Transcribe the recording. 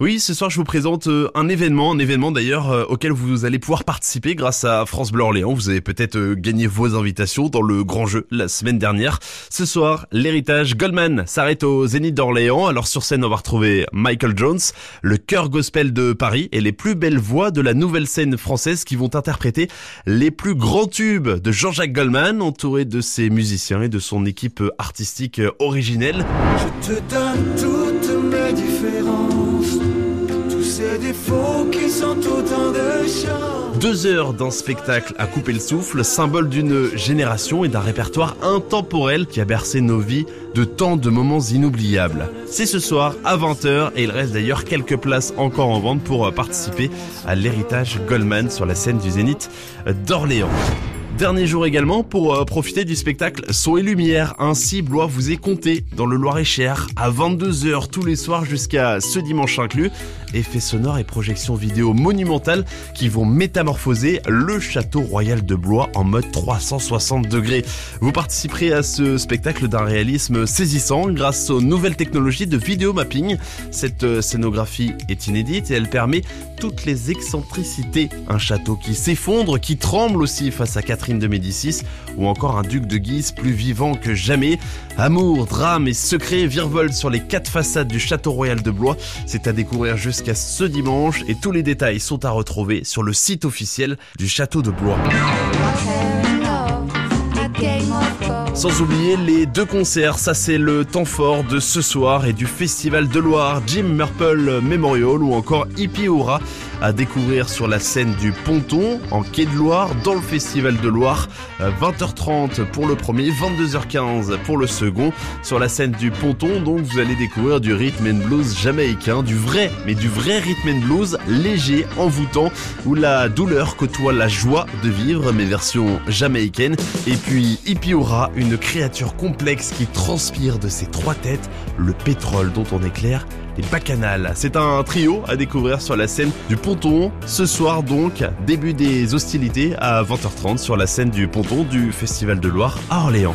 Oui, ce soir je vous présente euh, un événement, un événement d'ailleurs euh, auquel vous allez pouvoir participer grâce à France Bleu Orléans. Vous avez peut-être euh, gagné vos invitations dans le grand jeu la semaine dernière. Ce soir, l'héritage Goldman s'arrête au Zénith d'Orléans. Alors sur scène, on va retrouver Michael Jones, le chœur gospel de Paris et les plus belles voix de la nouvelle scène française qui vont interpréter les plus grands tubes de Jean-Jacques Goldman, entouré de ses musiciens et de son équipe artistique originelle. Je te donne toutes mes différences, Deux heures d'un spectacle à couper le souffle, symbole d'une génération et d'un répertoire intemporel qui a bercé nos vies de tant de moments inoubliables. C'est ce soir à 20h et il reste d'ailleurs quelques places encore en vente pour participer à l'héritage Goldman sur la scène du Zénith d'Orléans. Dernier jour également pour euh, profiter du spectacle Son et Lumière. Ainsi, Blois vous est compté dans le Loir-et-Cher à 22h tous les soirs jusqu'à ce dimanche inclus. Effets sonores et projections vidéo monumentales qui vont métamorphoser le château royal de Blois en mode 360 degrés. Vous participerez à ce spectacle d'un réalisme saisissant grâce aux nouvelles technologies de vidéo mapping. Cette euh, scénographie est inédite et elle permet toutes les excentricités. Un château qui s'effondre, qui tremble aussi face à De Médicis ou encore un duc de Guise plus vivant que jamais. Amour, drame et secret virevolent sur les quatre façades du château royal de Blois. C'est à découvrir jusqu'à ce dimanche et tous les détails sont à retrouver sur le site officiel du château de Blois. Sans oublier les deux concerts, ça c'est le temps fort de ce soir et du Festival de Loire, Jim Murple Memorial ou encore Hippie à découvrir sur la scène du Ponton en Quai de Loire dans le Festival de Loire. 20h30 pour le premier, 22h15 pour le second. Sur la scène du Ponton, donc vous allez découvrir du rhythm and blues jamaïcain, du vrai, mais du vrai rhythm and blues léger, envoûtant, où la douleur côtoie la joie de vivre, mais version jamaïcaine. Et puis Hippie une créature complexe qui transpire de ses trois têtes le pétrole dont on éclaire les bacchanales. C'est un trio à découvrir sur la scène du Ponton. Ce soir donc, début des hostilités à 20h30 sur la scène du Ponton du Festival de Loire à Orléans.